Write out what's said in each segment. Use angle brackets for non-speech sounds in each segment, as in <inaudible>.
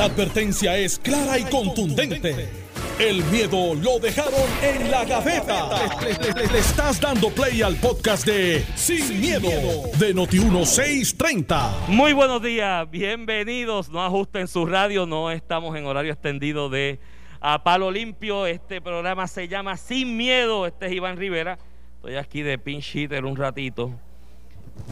La advertencia es clara y contundente. El miedo lo dejaron en la gaveta. Le, estás dando play al podcast de Sin, miedo, de Noti1630. Muy buenos días, bienvenidos. No ajusten su radio, no estamos en horario extendido de A Palo Limpio. Este programa se llama Sin Miedo. Este es Iván Rivera. Estoy aquí de pinch hitter un ratito.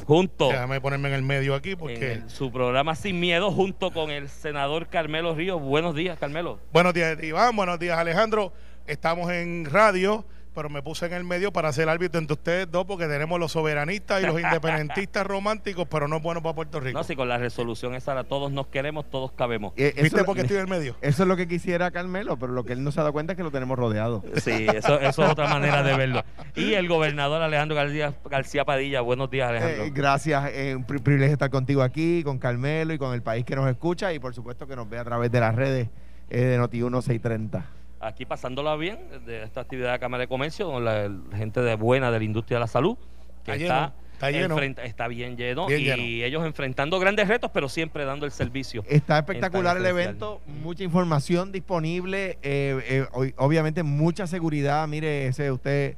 Junto Déjame ponerme en el medio aquí en porque. el- su programa Sin Miedo, junto con el senador Carmelo Ríos. Buenos días, Carmelo. Buenos días, Iván. Buenos días, Alejandro. Estamos en radio, pero me puse en el medio para ser árbitro entre ustedes dos porque tenemos los soberanistas y los <laughs> independentistas románticos, pero no es bueno para Puerto Rico. No, si con la resolución esa, la todos nos queremos, todos cabemos. Eh, ¿Viste por qué estoy en el medio? <laughs> eso es lo que quisiera Carmelo, pero lo que él no se ha dado cuenta es que lo tenemos rodeado. Sí, eso, eso es <laughs> otra manera de verlo. Y el gobernador Alejandro García, García Padilla. Buenos días, Alejandro. Eh, gracias, es un pri- privilegio estar contigo aquí, con Carmelo y con el país que nos escucha y por supuesto que nos ve a través de las redes eh, de Noti 1630. Aquí pasándola bien de esta actividad de Cámara de Comercio con la, gente de buena de la industria de la salud que Está está, lleno, está lleno. enfrenta- está bien lleno Bien y lleno. ellos enfrentando grandes retos pero siempre dando el servicio Está espectacular el evento, mucha información disponible, eh, eh, ob- obviamente mucha seguridad. Mire, ese usted,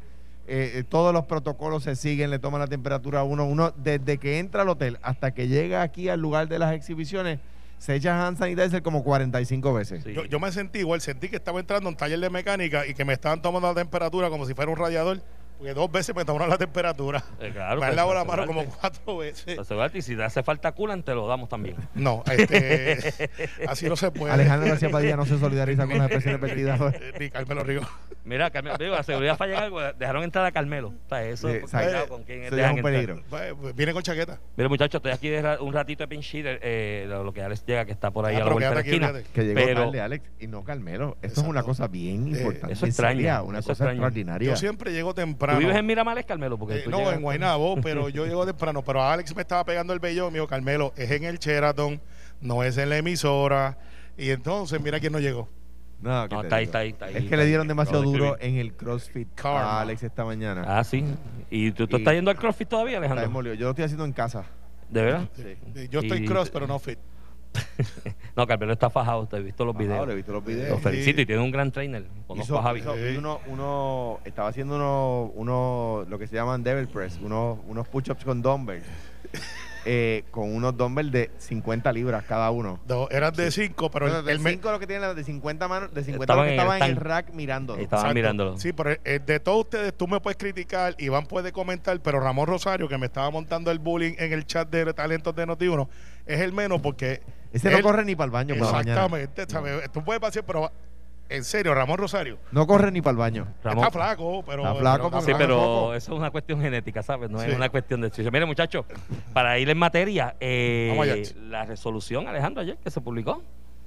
eh, eh, todos los protocolos se siguen, le toman la temperatura a uno. Uno, desde que entra al hotel hasta que llega aquí al lugar de las exhibiciones, se echa hand sanitizer como 45 veces. Sí. Yo, yo me sentí igual, sentí que estaba entrando a un taller de mecánica y que me estaban tomando la temperatura como si fuera un radiador, porque dos veces me tomaron la temperatura. Eh, claro, me han pues, lavado la mano como cuatro veces. Y si te hace falta culan te lo damos también No, este, <laughs> así no se puede. Alejandro García Padilla no se solidariza con las expresiones vertidas. <laughs> Eh, ni Carmelo Río. mira Carmelo, digo, la seguridad falla en algo dejaron entrar a Carmelo o sea, eso Sí, pues, cuidado con quién es un peligro. Pues, Viene con chaqueta. Mira muchachos estoy aquí de ra- un ratito de pinch hitter, eh, lo lo que Alex llega que está por ahí Ah, a la vuelta de la quédate aquí, esquina. Que llegó Pero- tarde, Alex, y no Carmelo. Esto es Exacto. una cosa bien Eh, importante. eso extraña, seria, una eso cosa extraña. extraordinaria. Yo siempre llego ¿Tú temprano. vives en Miramales, Carmelo? Porque Eh, no, llegas- en Guaynabo, <laughs> pero yo llego temprano. Pero Alex me estaba pegando el vellón, me dijo, Carmelo, es en el Sheraton, no es en la emisora. Y entonces, mira quién no llegó. No, ¿qué No, te está ahí, está ahí, está ahí. Es que le dieron demasiado de duro en el CrossFit Karma. a Alex esta mañana. Ah, sí. ¿Y tú, tú Y- estás yendo al CrossFit todavía, Está Alejandro? Yo lo estoy haciendo en casa. ¿De verdad? Sí. Yo estoy Y- cross, pero no fit. <laughs> no, Carmelo está fajado. Te he visto los videos. ahora he visto los Lo videos. felicito y tiene un gran trainer. Conozco Hizo- a Javi. hizo- Sí. uno, uno- estaba haciendo uno, uno, lo que se llaman devil press, unos, unos push-ups con dumbbells, eh, con unos dumbbells de 50 libras cada uno. No, eran de 5, pero de el me- 5 lo que tienen, de 50 manos, de 50 Estaban lo que en el estaban en el rack mirando. Estaban Exacto. mirándolo. Sí, pero eh, de todos ustedes, tú me puedes criticar, Iván puede comentar, pero Ramón Rosario, que me estaba montando el bullying en el chat de talentos de Noti1, es el menos porque. Ese él- no corre ni para el baño por la mañana. Exactamente, ¿sabes? Tú puedes pasar, pero en serio, Ramón Rosario. No corre ni para el baño. Ramón. Está flaco, pero. Está flaco, pero Sí, pero eso es una cuestión genética, ¿sabes? No es una cuestión de estudio. Mire, muchachos, para ir en materia, eh, Vamos allá. la resolución, Alejandro, ayer que se publicó.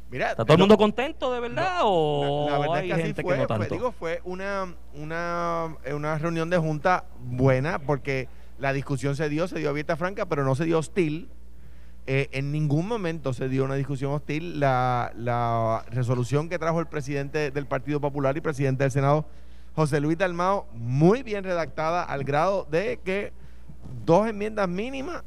Mira, ¿Está todo el mundo contento de verdad o La, la verdad hay es que así gente fue, que no fue- tanto? digo, fue una, una, eh, una reunión de junta buena porque la discusión se dio, se dio abierta franca, pero no se dio hostil. Eh, en ningún momento se dio una discusión hostil. La, la resolución que trajo el presidente del Partido Popular y presidente del Senado, José Luis Dalmao, muy bien redactada al grado de que dos enmiendas mínimas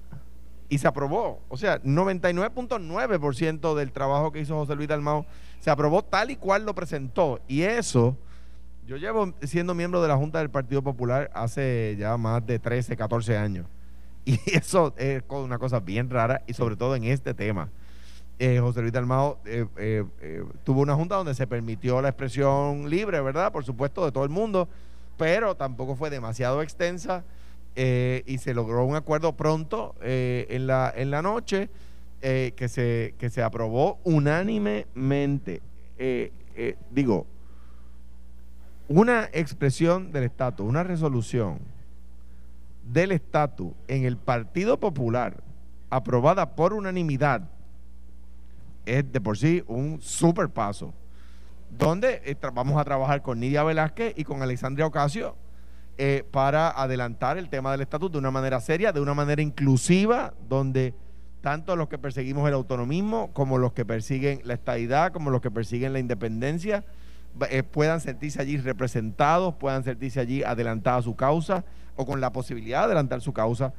y se aprobó. O sea, 99.9% del trabajo que hizo José Luis Dalmao se aprobó tal y cual lo presentó. Y eso, yo llevo siendo miembro de la Junta del Partido Popular hace ya más de 13, 14 años. <laughs> Y eso es una cosa bien rara y sobre todo en este tema. Eh, José Luis Dalmao eh, eh, eh, tuvo una junta donde se permitió la expresión libre, ¿verdad? Por supuesto, de todo el mundo, pero tampoco fue demasiado extensa eh, y se logró un acuerdo pronto en, la, en la noche que, se, que se aprobó unánimemente. Digo, una expresión del estatus, una resolución del estatus en el Partido Popular aprobada por unanimidad es de por sí un super paso. Donde eh, vamos a trabajar con Nidia Velázquez y con Alexandria Ocasio eh, para adelantar el tema del estatus de una manera seria, de una manera inclusiva, donde tanto los que perseguimos el autonomismo como los que persiguen la estadidad, como los que persiguen la independencia, eh, puedan sentirse allí representados, puedan sentirse allí adelantada su causa o con la posibilidad de adelantar su causa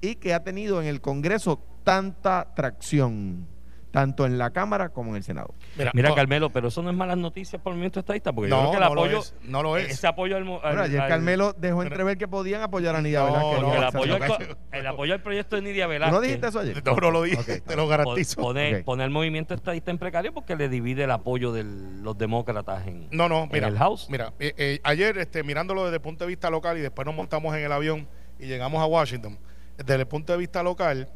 y que ha tenido en el Congreso tanta tracción, tanto en la Cámara como en el Senado. Mira, no, Carmelo, pero eso no es malas noticias por el movimiento estadista, porque yo No, creo que el no lo apoyo, es, no lo es. ese apoyo al, al- Bueno, ayer al- Carmelo dejó entrever que podían apoyar a Nidia No, Velázquez. no, el, apoyo al, el apoyo proyecto de Nidia ¿Tú Velázquez. no dijiste eso ayer? No, no lo dije, te lo garantizo. Pone, Ok. pone al movimiento estadista en precario porque le divide el apoyo de los demócratas en, No, no, en mira. el House. Mira, eh, eh, ayer este, mirándolo desde el punto de vista local y después nos montamos en el avión y llegamos a Washington. Desde el punto de vista local,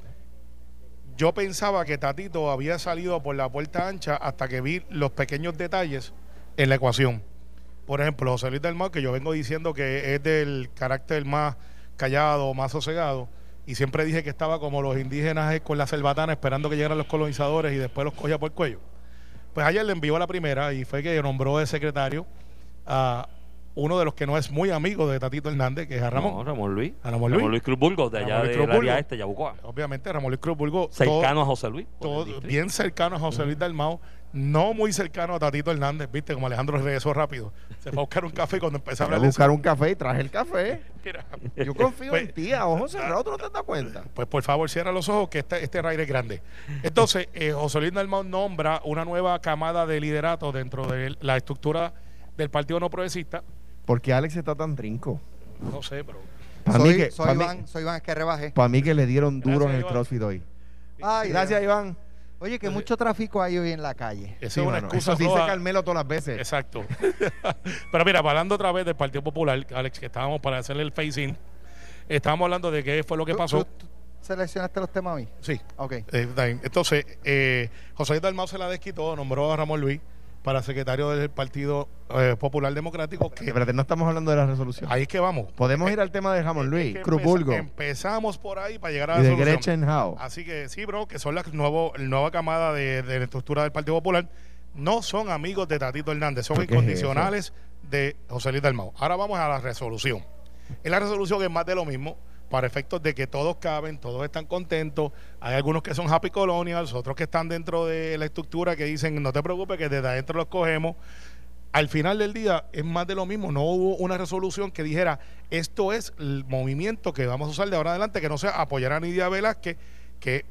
yo pensaba que Tatito había salido por la puerta ancha hasta que vi los pequeños detalles en la ecuación. Por ejemplo, José Luis del Mar, que yo vengo diciendo que es del carácter más callado, más sosegado, y siempre dije que estaba como los indígenas con la cerbatana esperando que llegaran los colonizadores y después los cogía por el cuello. Pues ayer le envió la primera y fue que nombró de secretario a uno de los que no es muy amigo de Tatito Hernández, que es a Ramón. No, Ramón Luis. A Ramón Luis. Cruz Burgos, de Ramón allá Luis del Cruz área Burgos. este, Yabucoa. Obviamente, Ramón Luis Cruz Burgo, todo- Cercano a José Luis. todo- bien cercano a José Luis Dalmao, no muy cercano a Tatito Hernández, viste, como Alejandro regresó rápido. Se fue a buscar un café y cuando empecé a a hablar de eso, buscar un café y traje el café. <laughs> mira, Yo confío Pues- en ti, a ojos cerrados, ¿tú no te das cuenta? Pues por favor, cierra los ojos que este, este raid es grande. Entonces, <laughs> eh, José Luis Dalmau nombra una nueva camada de liderato dentro de la estructura del Partido No Progresista. ¿Por qué Alex está tan trinco? No sé, pero Para soy, mí, que, soy pa' mí- Iván, soy Iván, es que rebaje. pa' mí que le dieron duro Gracias, en el Iván. CrossFit hoy. Ay, Gracias. Iván. Oye, que mucho tráfico hay hoy en la calle. esa Sí, es una mano, excusa eso dice. Carmelo todas las veces. Exacto. <laughs> Pero mira, hablando otra vez del Partido Popular, Alex, que estábamos para hacerle el facing, estábamos hablando de qué fue lo que ¿Tú- pasó. tú- tú seleccionaste los temas hoy? Sí. Ok. Eh. Entonces, eh, José Dalmau se la desquitó, nombró a Ramón Luis para secretario del Partido eh, Popular Democrático. Que Espérate, no estamos hablando de la resolución. ahí es que vamos. Podemos Eh, ir al tema de Jamón es Luis, que Cruz empeza- Burgo Empezamos por ahí para llegar a y la de solución. Gretchen Howe. Así que sí, bro, que son las nuevo, la nueva camada de, de la estructura del Partido Popular. No son amigos de Tatito Hernández, son ¿Pero es incondicionales de José Luis Dalmau. Ahora vamos a la resolución. Es la resolución que es más de lo mismo, para efectos de que todos caben, todos están contentos. Hay algunos que son happy colonials, otros que están dentro de la estructura que dicen, no te preocupes, que desde adentro los cogemos. Al final del día es más de lo mismo. No hubo una resolución que dijera, esto es el movimiento que vamos a usar de ahora adelante, que no sea apoyar a Nidia Velázquez, que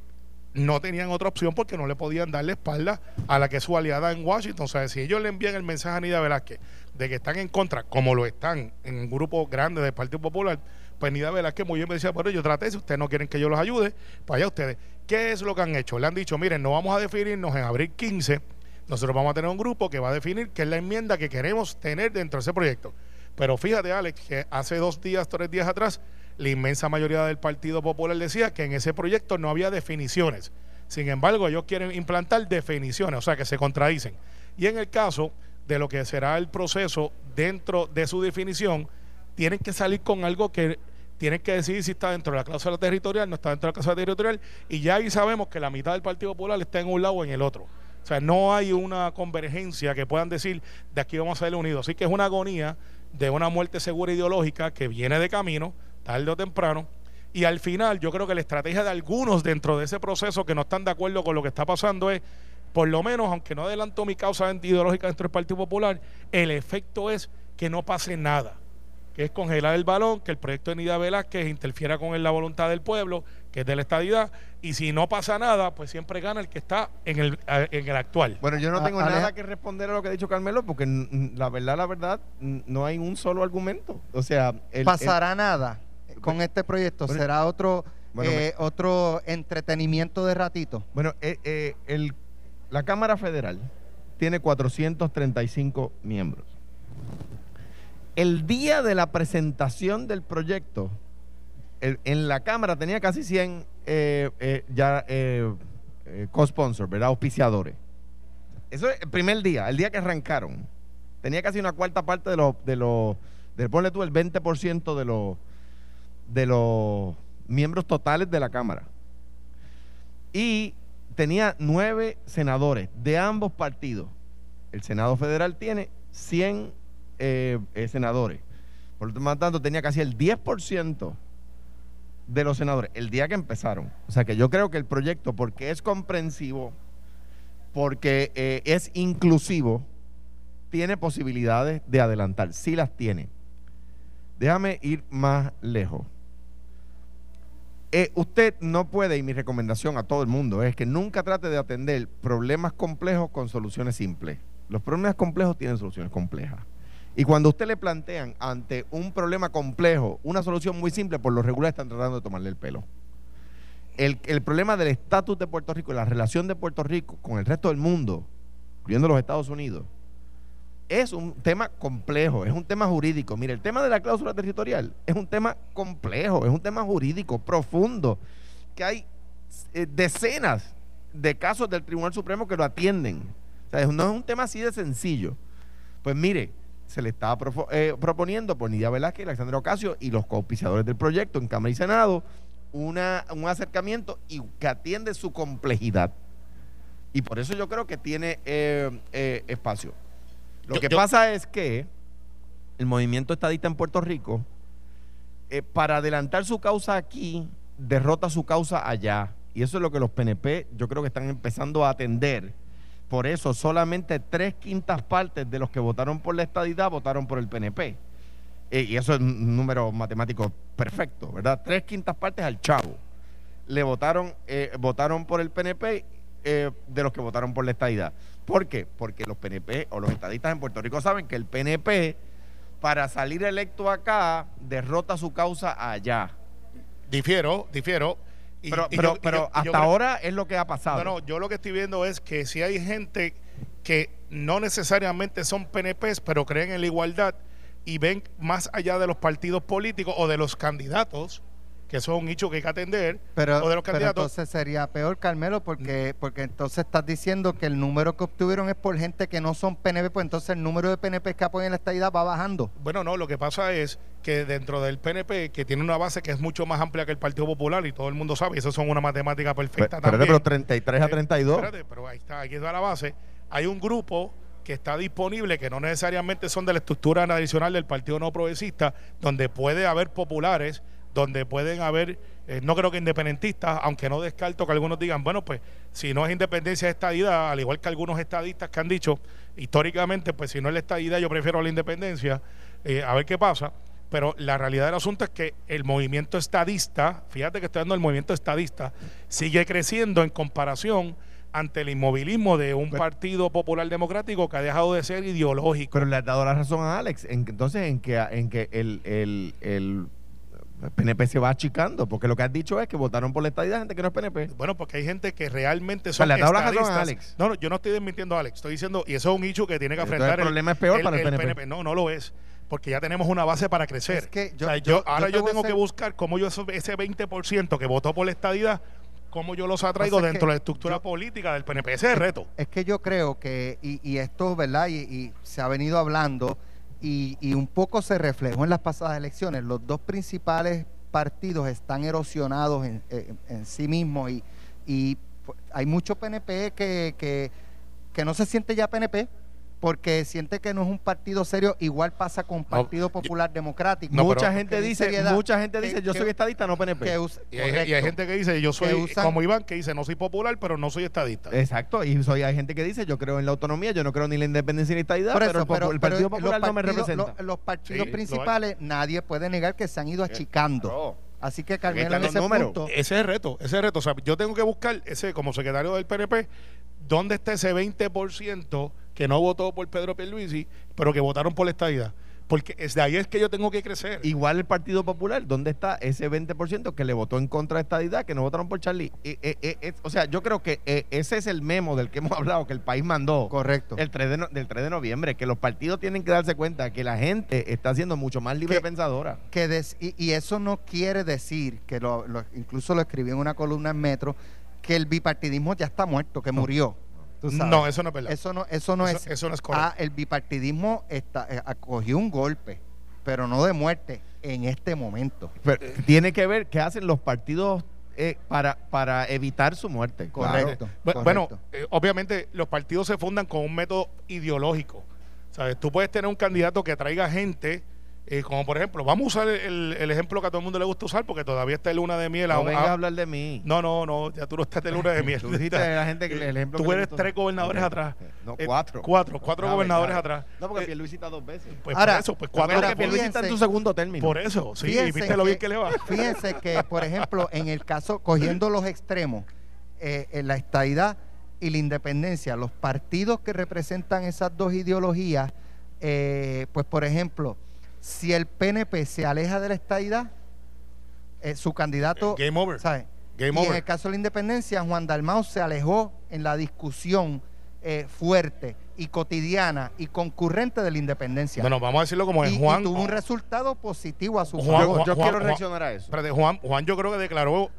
no tenían otra opción porque no le podían dar la espalda a la que es su aliada en Washington. O sea, si ellos le envían el mensaje a Nidia Velázquez de que están en contra, como lo están en un grupo grande del Partido Popular, Nidia Velázquez muy bien me decía, bueno, yo traté, si ustedes no quieren que yo los ayude, pues allá ustedes. ¿Qué es lo que han hecho? Le han dicho, miren, no vamos a definirnos en abril 15, nosotros vamos a tener un grupo que va a definir qué es la enmienda que queremos tener dentro de ese proyecto. Pero fíjate, Alex, que hace dos días, tres días atrás, la inmensa mayoría del Partido Popular decía que en ese proyecto no había definiciones. Sin embargo, ellos quieren implantar definiciones, o sea, que se contradicen. Y en el caso de lo que será el proceso dentro de su definición, tienen que salir con algo que tienen que decidir si está dentro de la cláusula territorial, no está dentro de la cláusula territorial, y ya ahí sabemos que la mitad del Partido Popular está en un lado o en el otro. O sea, no hay una convergencia que puedan decir de aquí vamos a salir unidos. Así que es una agonía de una muerte segura ideológica que viene de camino, tarde o temprano. Y al final, yo creo que la estrategia de algunos dentro de ese proceso que no están de acuerdo con lo que está pasando es, por lo menos, aunque no adelanto mi causa ideológica dentro del Partido Popular, el efecto es que no pase nada que es congelar el balón, que el proyecto de Nida Velázquez interfiera con la voluntad del pueblo, que es de la estadidad, y si no pasa nada, pues siempre gana el que está en el, en el actual. Bueno, yo no A- tengo nada que responder a lo que ha dicho Carmelo porque la verdad, la verdad, no hay un solo argumento. O sea, el, ¿Pasará nada con este proyecto? bueno, ¿Será otro bueno, eh, otro entretenimiento de ratito? bueno, eh, eh, el- la Cámara Federal tiene 435 miembros. El día de la presentación del proyecto, en la Cámara tenía casi 100 eh, eh, ya eh, eh, co-sponsors, ¿verdad? Auspiciadores. Eso es el primer día, el día que arrancaron. Tenía casi una cuarta parte de los, de los, de, ponle tú el 20% de los, de los miembros totales de la Cámara. Y tenía nueve senadores de ambos partidos. El Senado Federal tiene 100 eh, eh, senadores. Por lo tanto, tenía casi el 10% de los senadores el día que empezaron. O sea que yo creo que el proyecto, porque es comprensivo, porque eh, es inclusivo, tiene posibilidades de adelantar. Sí las tiene. Déjame ir más lejos. Usted no puede, y mi recomendación a todo el mundo es que nunca trate de atender problemas complejos con soluciones simples. Los problemas complejos tienen soluciones complejas. Y cuando usted le plantean ante un problema complejo una solución muy simple, por lo regular están tratando de tomarle el pelo. El, problema del estatus de Puerto Rico, la relación de Puerto Rico con el resto del mundo, incluyendo los Estados Unidos, es un tema complejo, es un tema jurídico. Mire, el tema de la cláusula territorial es un tema complejo, es un tema jurídico profundo, que hay eh, decenas de casos del Tribunal Supremo que lo atienden. O sea, no es un tema así de sencillo. Pues mire, se le estaba eh, proponiendo por Nidia Velázquez, Alexandra Ocasio y los coauspiciadores del proyecto en Cámara y Senado una, un acercamiento y que atiende su complejidad. Y por eso yo creo que tiene eh, eh, espacio. Lo Yo- que yo- pasa es que el movimiento estadista en Puerto Rico, eh, para adelantar su causa aquí, derrota su causa allá. Y eso es lo que los PNP yo creo que están empezando a atender. Por eso solamente tres quintas partes de los que votaron por la estadidad votaron por el PNP. Eh, y eso es un número matemático perfecto, ¿verdad? Tres quintas partes al chavo. Le votaron, eh, votaron por el PNP eh, de los que votaron por la estadidad. ¿Por qué? Porque los PNP o los estadistas en Puerto Rico saben que el PNP, para salir electo acá, derrota su causa allá. Difiero, difiero. Y- Pero, y pero, yo- pero yo- y yo hasta creo- ahora es lo que ha pasado. No, no, yo lo que estoy viendo es que si hay gente que no necesariamente son PNPs, pero creen en la igualdad y ven más allá de los partidos políticos o de los candidatos, que eso es un hecho que hay que atender, Pero, o de los pero candidatos. entonces sería peor, Carmelo, porque, porque entonces estás diciendo que el número que obtuvieron es por gente que no son PNP, pues entonces el número de PNP que apoyan la estadidad va bajando. Bueno, no, lo que pasa es que dentro del PNP, que tiene una base que es mucho más amplia que el Partido Popular, y todo el mundo sabe, y eso son una matemática perfecta Pero, también. pero 33 a Eh, 32. espérate, pero ahí está, aquí está la base. Hay un grupo que está disponible, que no necesariamente son de la estructura tradicional del Partido No Progresista, donde puede haber populares, donde pueden haber, eh, no creo que independentistas, aunque no descarto que algunos digan, bueno, pues si no es independencia es estadidad, al igual que algunos estadistas que han dicho, históricamente, pues si no es la estadidad, yo prefiero la independencia, eh, a ver qué pasa. Pero la realidad del asunto es que el movimiento estadista, fíjate que estoy dando el movimiento estadista, sigue creciendo en comparación ante el inmovilismo de un partido popular democrático que ha dejado de ser ideológico. Pero le has dado la razón a Alex. En, entonces, en que, en que el, el, el PNP se va achicando. Porque lo que has dicho es que votaron por la estadidad gente que no es PNP. Bueno, porque hay gente que realmente O sea, son la razón a estadistas. Alex. No, no, yo no estoy desmintiendo a Alex. Estoy diciendo, y eso es un hecho que tiene que Entonces, enfrentar el problema es peor para el PNP. No, no lo es. Porque ya tenemos una base para crecer. Es que yo- O sea, yo- ahora yo te yo, tengo que buscar cómo yo eso- ese 20% que votó por la estadidad, cómo yo los atraigo es dentro de la estructura yo- política del PNP. Ese es el reto. Es que yo creo que, y, y esto, ¿verdad? Y, y se ha venido hablando, y, y un poco se reflejó en las pasadas elecciones. Los dos principales partidos están erosionados en, en sí mismos y, y fu- hay mucho PNP que, que no se siente ya PNP porque siente que no es un partido serio. Igual pasa con Partido Popular Democrático. No, mucha gente dice, seriedad, mucha gente que- dice, yo que- soy estadista, no PNP. que Y hay, y hay correcto. gente que dice, yo soy usan- como Iván, que dice, no soy popular, pero no soy estadista. Exacto, y soy, hay gente que dice, yo creo en la autonomía, yo no creo ni en la independencia ni en la estadidad, Por pero, eso, el, pero- Partido los Popular no me partidos- representa. Los, los partidos Sí, lo hay. principales, nadie puede negar que se han ido achicando. Claro. Así que Carmelo en ese números. punto, Ese es el reto, ese es el reto. O sea, yo tengo que buscar ese, como secretario del PNP, dónde está ese 20% que no votó por Pedro Pierluisi, pero que votaron por la estadidad. Porque es de ahí es que yo tengo que crecer. Igual el Partido Popular, ¿dónde está ese 20% que le votó en contra de estadidad, que no votaron por Charlie? Eh, eh, eh, eh, o sea, yo creo que eh, ese es el memo del que hemos <laughs> hablado, que el país mandó correcto. el 3 de no- del 3 de noviembre, que los partidos tienen que darse cuenta que la gente está siendo mucho más libre Que- pensadora. que des- y, y eso no quiere decir, que lo, lo- incluso lo escribí en una columna en Metro, que el bipartidismo ya está muerto, que murió. Tú sabes. no, eso no es verdad. Eso no, eso no Eso- es. eso no es correcto. Ah, el bipartidismo está, eh, acogió un golpe, pero no de muerte en este momento. Pero tiene que ver qué hacen los partidos eh, para, para evitar su muerte. Correcto. Bu- Bueno, eh, obviamente los partidos se fundan con un método ideológico. ¿Sabes? Tú puedes tener un candidato que atraiga gente, eh, como por ejemplo, vamos a usar el, el ejemplo que a todo el mundo le gusta usar, porque todavía está de luna de miel. No aún- vengas a hablar de mí. no, no, no, ya tú no estás de luna de <laughs> miel. Tú la gente que el ejemplo Tú que eres tres gobernadores atrás. No, eh, cuatro. Cuatro, cuatro Ah, gobernadores atrás. No, porque Eh, Pierluisi está dos veces. pues Ahora, por eso, pues cuatro. ahora, que Pierluisi está en su fíjense- segundo término. Por eso, sí, y Fíjense viste lo bien que- que le va. Fíjense que, por ejemplo, en el caso, cogiendo los extremos, eh, en la estadidad y la independencia, los partidos que representan esas dos ideologías, eh, pues por ejemplo, si el PNP se aleja de la estadidad, eh, su candidato, Game over. ¿sabe? Game y en el caso de la independencia, Juan Dalmau se alejó en la discusión eh, fuerte y cotidiana y concurrente de la independencia. Bueno, vamos a decirlo como y, es y Juan. tuvo un resultado positivo a su Juan- favor. yo yo Juan- quiero Juan- reaccionar a eso. Espérate, Juan, Juan yo creo que declaró,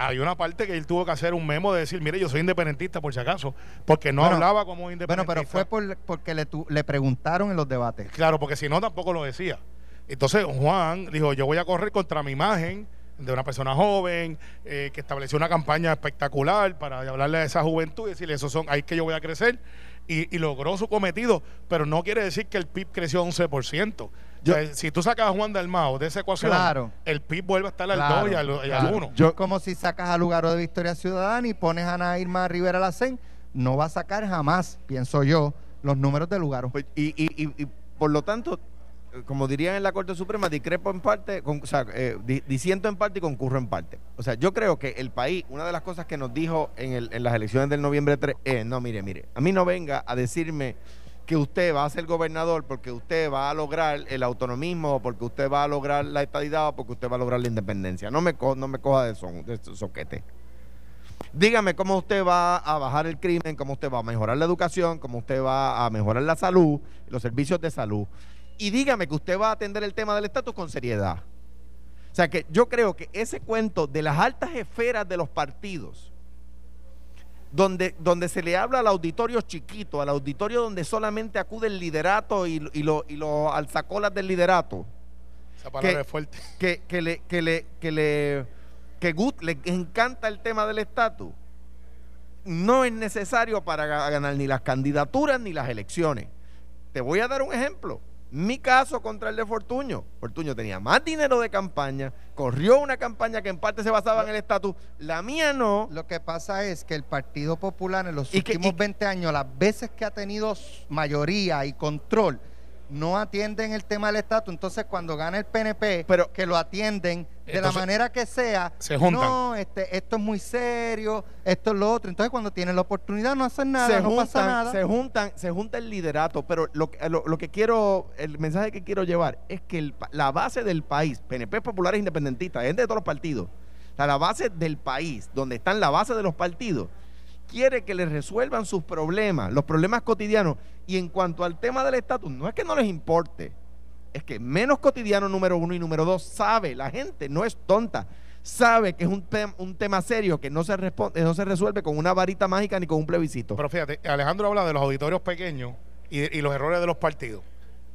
hay una parte que él tuvo que hacer un memo de decir, mire, yo soy independentista por si acaso, porque no Bueno, hablaba como Bueno, independentista. pero fue por- porque le, tu- le preguntaron en los debates. Claro, porque si no tampoco lo decía. Entonces Juan dijo, yo voy a correr contra mi imagen de una persona joven eh, que estableció una campaña espectacular para hablarle a esa juventud y decirle, esos son, ahí es que yo voy a crecer. Y, y logró su cometido, pero no quiere decir que el PIB creció 11%. Yo- sea, si tú sacas a Juan Dalmao de esa ecuación, Claro. el PIB vuelve a estar al Claro, 2 y al, y al claro. 1. Yo, como si sacas a Lugaro de Victoria Ciudadana y pones a Ana Irma Rivera Lacén, no va a sacar jamás, pienso yo, los números de Lugaro. Pues, y, y, y, y por lo tanto, eh, como dirían en la Corte Suprema, discrepo en parte, con- o sea, eh, di- disiento en parte y concurro en parte. O sea, yo creo que el país, una de las cosas que nos dijo en, el- en las elecciones del noviembre 3 es, no, mire, mire, a mí no venga a decirme que usted va a ser gobernador porque usted va a lograr el autonomismo porque usted va a lograr la estadidad o porque usted va a lograr la independencia. No me, co- no me coja de, son, de soquete. Dígame cómo usted va a bajar el crimen, cómo usted va a mejorar la educación, cómo usted va a mejorar la salud, los servicios de salud. Y dígame que usted va a atender el tema del estatus con seriedad. O sea que yo creo que ese cuento de las altas esferas de los partidos, donde, donde se le habla al auditorio chiquito, al auditorio donde solamente acude el liderato y, y, lo- y los alzacolas del liderato, Esa palabra que- es fuerte. <laughs> que, que le que le que le que gut- le encanta el tema del estatus no es necesario para ga- ganar ni las candidaturas ni las elecciones. Te voy a dar un ejemplo. Mi caso contra el de Fortuño. Fortuño tenía más dinero de campaña, corrió una campaña que en parte se basaba en el estatus. La mía no. Lo que pasa es que el Partido Popular en los Y que- últimos y- 20 años, las veces que ha tenido mayoría y control, no atienden el tema del estatus. Entonces, cuando gana el PNP, Pero- que lo atienden de Entonces, la manera que sea, se juntan. no, este, esto es muy serio, esto es lo otro. Entonces, cuando tienen la oportunidad, no hacen nada, se no juntan, pasa nada. se juntan, se junta el liderato, pero lo, que- lo, lo que quiero, el mensaje que quiero llevar es que el la base del país, PNP populares independentistas, gente de todos los partidos, o sea, la base del país, donde están la base de los partidos, quiere que les resuelvan sus problemas, los problemas cotidianos. Y en cuanto al tema del estatus, no es que no les importe, es que menos cotidiano número uno y número dos sabe, la gente no es tonta, sabe que es un, tem- un tema serio que no se, responde, no se resuelve con una varita mágica ni con un plebiscito. Pero fíjate, Alejandro habla de los auditorios pequeños y, y los errores de los partidos.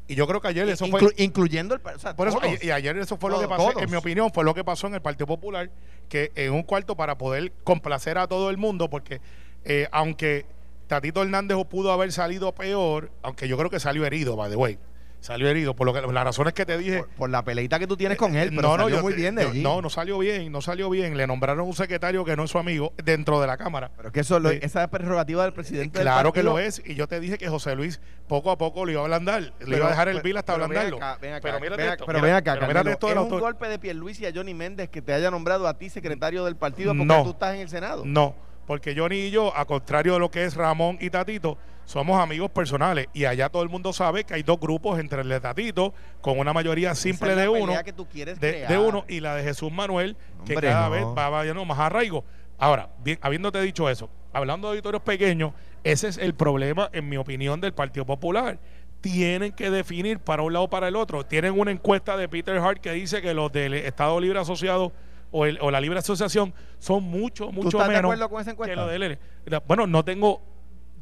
Y yo creo que ayer eso fue... Inclu- incluyendo el o sea, Por eso, todos. y, ayer eso fue lo que pasó, todos. en mi opinión, fue lo que pasó en el Partido Popular, que en un cuarto para poder complacer a todo el mundo, porque eh, aunque Tatito Hernández pudo haber salido peor, aunque yo creo que salió herido, by the way, salió herido, por lo que las razones que te dije. por, por la peleita que tú tienes con él, pero no, no, salió yo muy bien de yo- no, no salió bien, no salió bien. Le nombraron un secretario que no es su amigo dentro de la Cámara. Pero es que eso, lo- Sí. esa es prerrogativa del presidente del Claro que lo es, y yo te dije que José Luis poco a poco lo iba a ablandar, le iba a dejar el pero- bill hasta ven ablandarlo. acá, ven acá, pero mírate ven acá, esto, pero mira- ven acá, pero Carmelo, esto es un golpe de Pierluisi a Johnny Méndez que te haya nombrado a ti secretario del partido porque No. tú estás en el Senado. No, porque Johnny y yo, a contrario de lo que es Ramón y Tatito, somos amigos personales. Y allá todo el mundo sabe que hay dos grupos entre el de Tatito, con una mayoría simple de uno, que tú quieres de, de uno, y la de Jesús Manuel, que cada no. vez va vayendo más arraigo. Ahora, bien, habiéndote dicho eso, hablando de auditorios pequeños, ese es el problema, en mi opinión, del Partido Popular. Tienen que definir para un lado o para el otro. Tienen una encuesta de Peter Hart que dice que los del Estado Libre Asociado o, el- o la Libre Asociación son mucho, mucho estás de menos acuerdo con esa encuesta? que lo del L. Bueno, no tengo,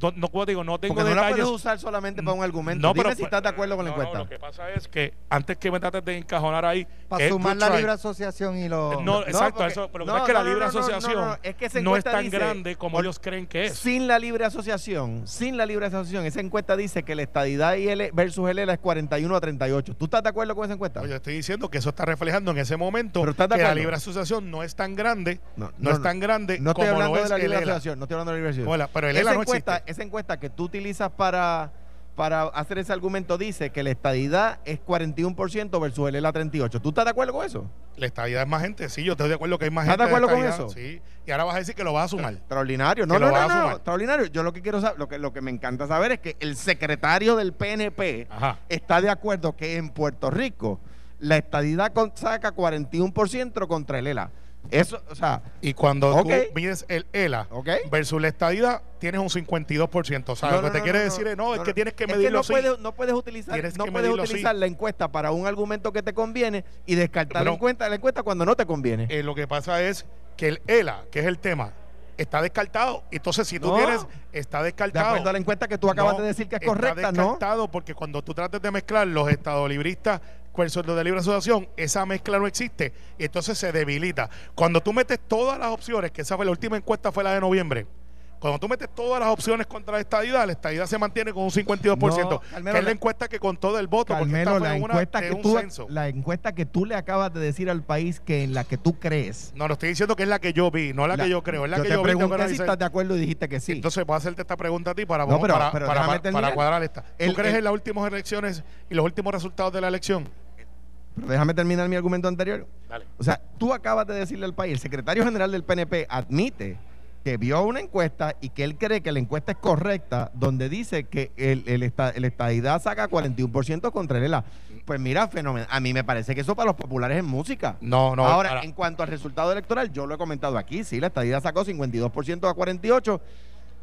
no, no, como digo, no tengo Porque no la puedes usar solamente para un argumento. No, Dime pero- si estás de acuerdo con la no, no, encuesta. lo que pasa es que antes que me trates de encajonar ahí, Para es sumar la libre asociación y los... No, exacto, porque- eso, pero lo que no, pasa es que no, la libre no, no, no, asociación no, es que esa no es encuesta tan dice, grande como ellos creen que es. Sin la libre asociación, sin la libre asociación, esa encuesta dice que la estadidad y L versus el es 41 a 38. ¿Tú estás de acuerdo con esa encuesta? Oye, estoy diciendo que eso está reflejando en ese momento Pero ¿estás de que la libre asociación no es tan grande, No, no, no, es tan grande no estoy como hablando lo de es la libre ELA. asociación, no estoy hablando de la libre asociación. Hola, pero el ELA no encuesta, existe. Esa encuesta que tú utilizas para, para hacer ese argumento dice que la estadidad es 41% versus el ELA 38. ¿Tú estás de acuerdo con eso? La estadidad es más gente, sí, yo estoy de acuerdo que hay más ¿Estás gente. de acuerdo con eso? Sí. Y ahora vas a decir que lo vas a sumar. Extraordinario. No, no, vas no, a no, sumar. extraordinario. Yo lo que quiero saber, lo que, lo que me encanta saber es que el secretario del PNP Ajá. está de acuerdo que en Puerto Rico la estadidad con- saca 41% contra el ELA. Eso, o sea, Y cuando tú mides el ELA versus la estadidad, tienes un 52%. O sea, No, lo que no, te no, quiere no, decir es, no, es no, que no. tienes que Es que medirlo no así. puedes, no puedes utilizar, Tienes no puedes utilizar así. la encuesta para un argumento que te conviene y descartar Pero- la, encuesta, la encuesta cuando no te conviene. Eh, lo que pasa es que el ELA, que es el tema, está descartado. Entonces, si tú No. tienes, está de descartado. acuerdo a la encuesta que tú acabas No, de decir que es está correcta, ¿no? descartado porque cuando tú trates de mezclar los estadolibristas versus los de libre asociación, esa mezcla no existe y entonces se debilita. Cuando tú metes todas las opciones, que esa fue la última encuesta, fue la de noviembre. Cuando tú metes todas las opciones contra la estadidad, la estadidad se mantiene con un 52%, No, Carmelo, que es la encuesta que contó del voto, porque Carmelo, esta fue la una encuesta, que un tú, censo. la encuesta que tú le acabas de decir al país que en la que tú crees. No, no estoy diciendo que es la que yo vi, no la, que yo creo, es la yo que te yo vi. tengo que pregunté si estás de acuerdo y dijiste que sí. Entonces voy a hacerte esta pregunta a ti para, No, pero- para, pero para- para- cuadrar esta. ¿Tú El- crees el- en las últimas elecciones y los últimos resultados de la elección? Pero déjame terminar mi argumento anterior. Dale. O sea, tú acabas de decirle al país, el secretario general del PNP admite que vio una encuesta y que él cree que la encuesta es correcta, donde dice que el, el, esta- el estadidad saca 41% contra el ELA. Pues mira, fenómeno. A mí me parece que eso para los populares es música. No, no. ahora, ahora- en cuanto al resultado electoral, yo lo he comentado aquí, sí, la estadidad sacó 52% a 48%,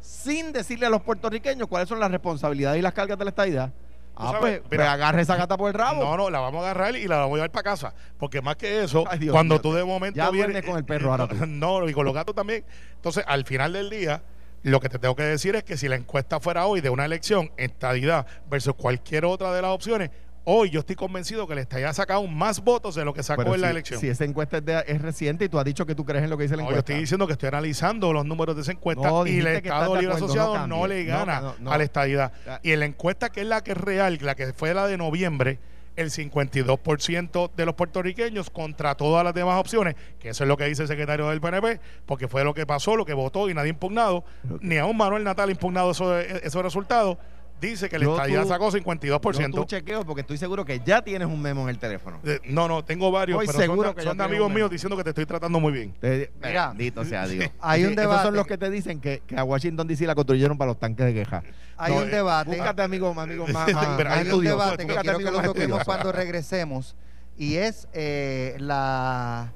sin decirle a los puertorriqueños cuáles son las responsabilidades y las cargas de la estadidad. Ah, sabes, pues, mira, pues agarre esa gata por el rabo. No, no, la vamos a agarrar y la vamos a llevar para casa. Porque más que eso, Ay, Dios cuando mío, tú de momento ya vienes- con el perro ahora tú. <laughs> No, y con los gatos también. Entonces, al final del día, lo que te tengo que decir es que si la encuesta fuera hoy de una elección, estadidad versus cualquier otra de las opciones, hoy yo estoy convencido que le estaría sacado más votos de lo que sacó Pero en la elección. Si esa encuesta es, de- es reciente y tú has dicho que tú crees en lo que dice la No, yo encuesta. estoy diciendo que estoy analizando los números de esa encuesta No, y el Estado Libre Asociado no le gana a la estadidad. Y en la encuesta que es la que es real, la que fue la de noviembre, el 52% de los puertorriqueños contra todas las demás opciones, que eso es lo que dice el secretario del PNP, porque fue lo que pasó, lo que votó y nadie impugnado, ni aún Manuel Natal ha impugnado esos, esos resultados, dice que la Yo estadidad tú- sacó Yo 52%. tú chequeo porque estoy seguro que ya tienes un memo en el teléfono. Eh, no, no, tengo varios, Estoy pero seguro son, que son amigos míos diciendo que te estoy tratando muy bien. Te- Mira. bendito sea Dios. <laughs> Hay un <laughs> Esos debate. son los que te dicen que, que a Washington DC la construyeron para los tanques de queja. Hay No, un eh, debate. Búscate amigos, amigos <laughs> más, más, más hay un debate que quiero que lo toquemos cuando regresemos y es eh, la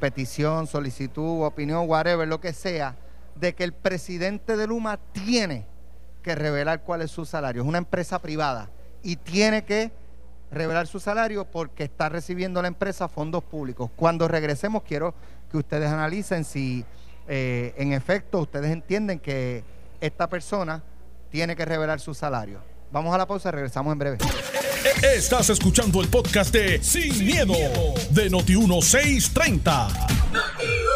petición, solicitud, opinión, whatever, lo que sea, de que el presidente de Luma tiene revelar cuál es su salario. Es una empresa privada y tiene que revelar su salario porque está recibiendo la empresa fondos públicos. Cuando regresemos quiero que ustedes analicen si eh, en efecto ustedes entienden que esta persona tiene que revelar su salario. Vamos a la pausa, regresamos en breve. Estás escuchando el podcast de Sin, miedo, de Noti1630.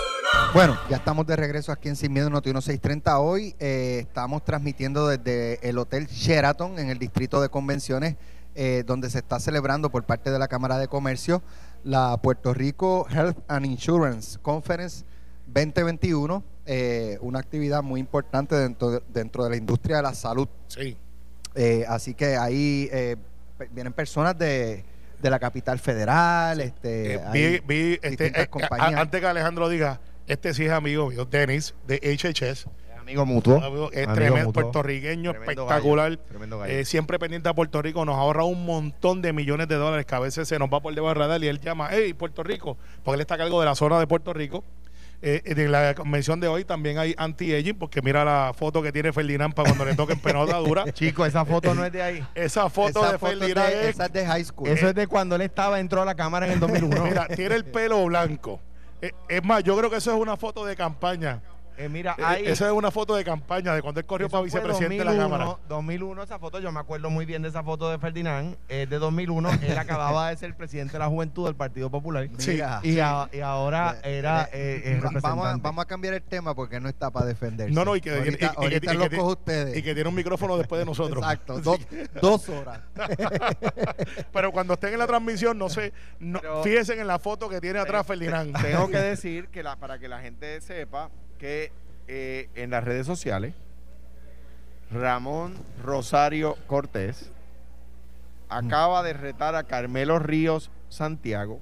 Bueno, ya estamos de regreso aquí en Sin Miedo Noti 1630. Hoy eh, estamos transmitiendo desde el Hotel Sheraton en el Distrito de Convenciones, eh, donde se está celebrando por parte de la Cámara de Comercio la Puerto Rico Health and Insurance Conference 2021, eh, una actividad muy importante dentro de, dentro de la industria de la salud. Sí. Eh, así que ahí eh, vienen personas de, de la capital federal. Este, vi, vi, este, compañías. antes que Alejandro diga, este sí es amigo mío, Dennis, de HHS. Amigo mutuo. Amigo, es Amigo tremendo, mutuo. puertorriqueño, Tremendo espectacular. gallo, tremendo gallo. Eh, siempre pendiente a Puerto Rico, nos ahorra un montón de millones de dólares que a veces se nos va por debajo del radar y él llama, hey, Puerto Rico, porque él está a cargo de la zona de Puerto Rico. Eh, en la convención de hoy también hay anti-aging, porque mira la foto que tiene Ferdinand para cuando le toquen pelota dura. <laughs> Chico, esa foto no es de ahí. Esa foto Esa de foto es Ferdinand de, esa es de high school. Eso es de cuando él estaba, entró a la cámara en el <laughs> 2001. mira, tiene el pelo blanco. Eh, es más, yo creo que eso es una foto de campaña. Eh, mira, Eh, ahí. Esa es una foto de campaña de cuando él corrió Eso para vicepresidente de la 2001, Cámara. 2001, esa foto, yo me acuerdo muy bien de esa foto de Ferdinand, es de 2001, <laughs> él acababa de ser presidente de la juventud del Partido Popular. Sí. Y, a- y ahora era va- vamos, a, representante. vamos a cambiar el tema porque no está para defenderse. No, no, y que, ahorita, y- ahorita los cojo ustedes. y que tiene un micrófono después de nosotros. Exacto, <laughs> dos, dos horas. <laughs> Pero cuando estén en la transmisión, no sé, no, Pero- fíjense en la foto que tiene atrás Ferdinand. Tengo que decir que la, para que la gente sepa que eh, en las redes sociales Ramón Rosario Cortés acaba de retar a Carmelo Ríos Santiago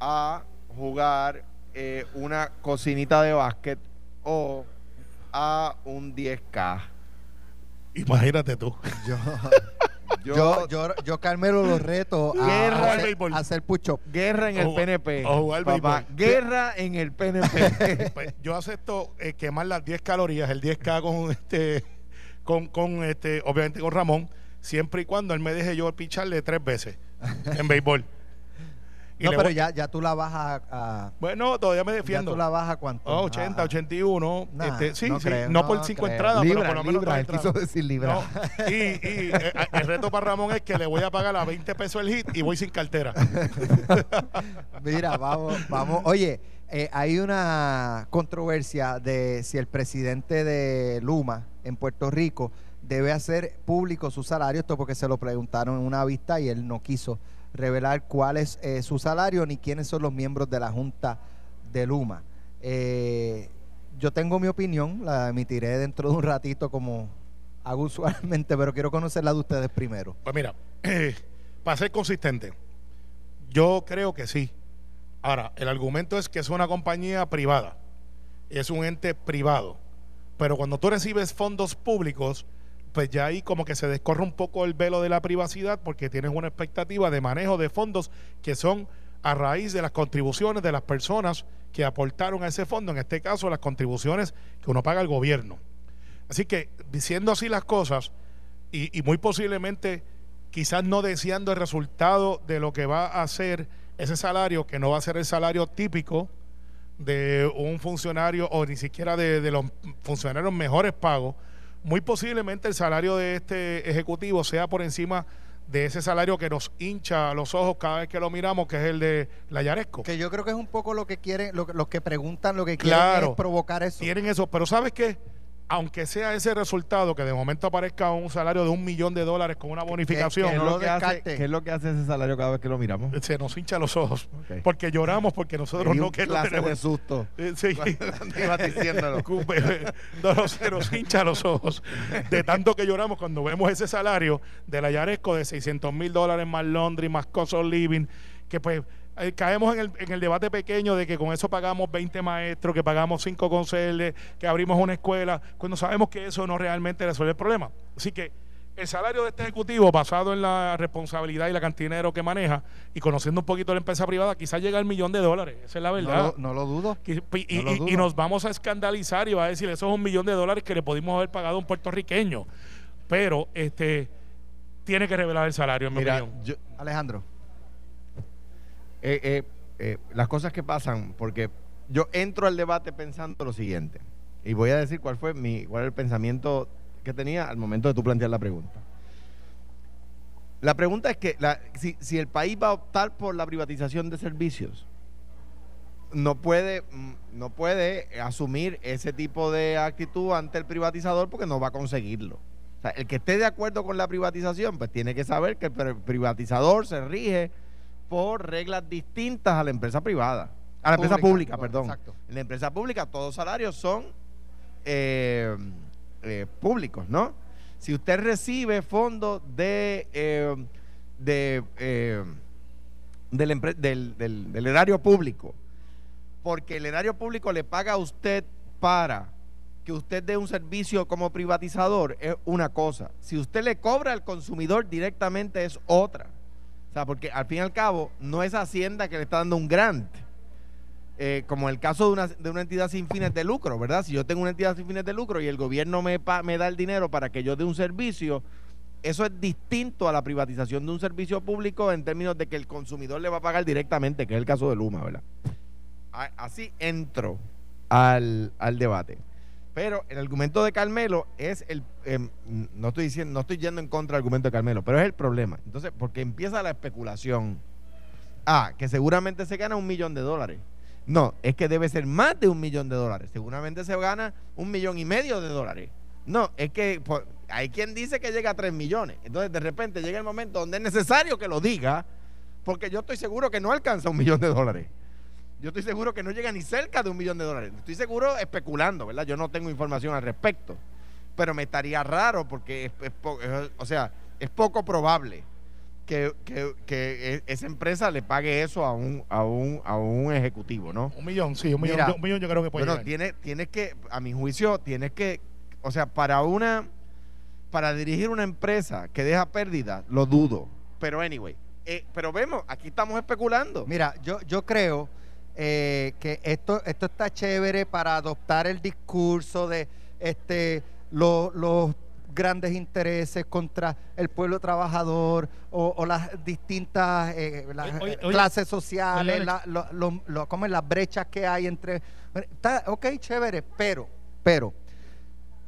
a jugar eh, una cocinita de básquet o a un 10K. Imagínate tú. Yo, <laughs> Yo, yo, yo, yo, Carmelo, lo reto a, Guerra a al hacer, a hacer push-up. guerra en O el PNP. o jugar papá. béisbol. Guerra en el PNP. <laughs> Pues, yo acepto eh, quemar las 10 calorías, el 10K con este, con, con este, obviamente con Ramón, siempre y cuando él me deje yo picharle tres veces en béisbol. Y No, pero ya, ya tú la vas a... a- Bueno, todavía me ya defiendo. tú la vas a cuánto? Oh, 80, A- a- 81. Nah, este, sí, no sí, creo, no no por 5 creo. entradas, libra, pero por lo menos libra, él quiso decir libra. No, y, y, <laughs> eh, el reto para Ramón es que le voy a pagar a 20 pesos el hit y voy sin cartera. <laughs> Mira, vamos, vamos. Oye, eh, hay una controversia de si el presidente de Luma en Puerto Rico debe hacer público su salario, esto porque se lo preguntaron en una vista y él no quiso revelar cuál es eh, su salario ni quiénes son los miembros de la Junta de Luma. Eh, yo tengo mi opinión, la emitiré dentro de un ratito como hago usualmente, pero quiero conocer la de ustedes primero. Pues mira, <clears throat> para ser consistente, yo creo que sí. Ahora, el argumento es que es una compañía privada, es un ente privado, pero cuando tú recibes fondos públicos, pues ya ahí como que se descorre un poco el velo de la privacidad porque tienes una expectativa de manejo de fondos que son a raíz de las contribuciones de las personas que aportaron a ese fondo, en este caso las contribuciones que uno paga al gobierno. Así que, diciendo así las cosas, y, muy posiblemente quizás no deseando el resultado de lo que va a hacer ese salario, que no va a ser el salario típico de un funcionario o ni siquiera de los funcionarios mejores pagos, muy posiblemente el salario de este ejecutivo sea por encima de ese salario que nos hincha los ojos cada vez que lo miramos, que es el de la Yaresco. Que yo creo que es un poco lo que quieren, lo, que- los que preguntan, lo que quieren Claro. es provocar eso. tienen eso, pero ¿sabes qué? Aunque sea ese resultado, que de momento aparezca un salario de un millón de dólares con una bonificación, ¿Qué es, no lo lo que hace, descarte. qué es lo que hace ese salario cada vez que lo miramos? se nos hincha los ojos. Porque lloramos, porque nosotros no un que no clase de tenemos. <laughs> susto. Eh, Sí. <laughs> Diciéndolo. <laughs> no, no, se nos hincha los ojos de tanto que lloramos cuando vemos ese salario de la Yaresco de 600 mil dólares más laundry, más cost of living, que pues eh, caemos en el, en el debate pequeño de que con eso pagamos 20 maestros, que pagamos 5 conserjes, que abrimos una escuela, cuando sabemos que eso no realmente resuelve el problema. Así que el salario de este ejecutivo, basado en la responsabilidad y la cantidad de dinero que maneja y conociendo un poquito la empresa privada, quizás llega al millón de dólares. Esa es la verdad. no lo dudo. Y, y- No lo y- dudo. y nos vamos a escandalizar y va a decir eso es un millón de dólares que le pudimos haber pagado a un puertorriqueño pero este tiene que revelar el salario en mi Mira, opinión yo, Alejandro. Eh, eh, eh, las cosas que pasan, porque yo entro al debate pensando lo siguiente, y voy a decir cuál fue mi, cuál era el pensamiento que tenía al momento de tú plantear la pregunta. La pregunta es que si, si el país va a optar por la privatización de servicios, no puede, mm, no puede asumir ese tipo de actitud ante el privatizador porque no va a conseguirlo. O sea, el que esté de acuerdo con la privatización, pues tiene que saber que el pri- privatizador se rige por reglas distintas a la empresa privada. A la empresa Pública, perdón. exacto. En la empresa pública todos los salarios son eh, eh, públicos, ¿no? Si usted recibe fondos de, eh, de, eh, del, del- del erario público, porque el erario público le paga a usted para que usted dé un servicio como privatizador, es una cosa. Si usted le cobra al consumidor directamente, es otra. O sea, porque al fin y al cabo, no es Hacienda que le está dando un grant. Eh, como el caso de una, de una entidad sin fines de lucro, ¿verdad? Si yo tengo una entidad sin fines de lucro y el gobierno me, pa- me da el dinero para que yo dé un servicio, eso es distinto a la privatización de un servicio público en términos de que el consumidor le va a pagar directamente, que es el caso de Luma, ¿verdad? Así entro al, al debate. Pero el argumento de Carmelo es el. em, no estoy diciendo, no estoy yendo en contra del argumento de Carmelo, pero es el problema. Entonces, porque empieza la especulación. Ah, que seguramente se gana un millón de dólares. No, es que debe ser más de un millón de dólares. Seguramente se gana un millón y medio de dólares. No, es que hay quien dice que llega a tres millones. Entonces, de repente llega el momento donde es necesario que lo diga, porque yo estoy seguro que no alcanza un millón de dólares. Yo estoy seguro que no llega ni cerca de un millón de dólares. Estoy seguro especulando, ¿verdad? Yo no tengo información al respecto. pero me estaría raro porque es, es po- es- o sea, es poco probable que, que- que e- esa empresa le pague eso a un, a un, a un ejecutivo, ¿no? Un millón, sí, un millón, Mira. un millón yo creo que puede Bueno, llegar. tiene, tienes que, a mi juicio, tienes que, o sea, para una, para dirigir una empresa que deja pérdida, lo dudo. Pero anyway, eh, pero vemos, aquí estamos especulando. Mira, yo, yo creo eh, que esto, esto está chévere para adoptar el discurso de este lo- los grandes intereses contra el pueblo trabajador o, o las distintas eh, las, Oye, oye, oye, clases sociales, oye, la- lo- lo- lo- ¿cómo es? las brechas que hay entre... Está, ok, chévere, pero, pero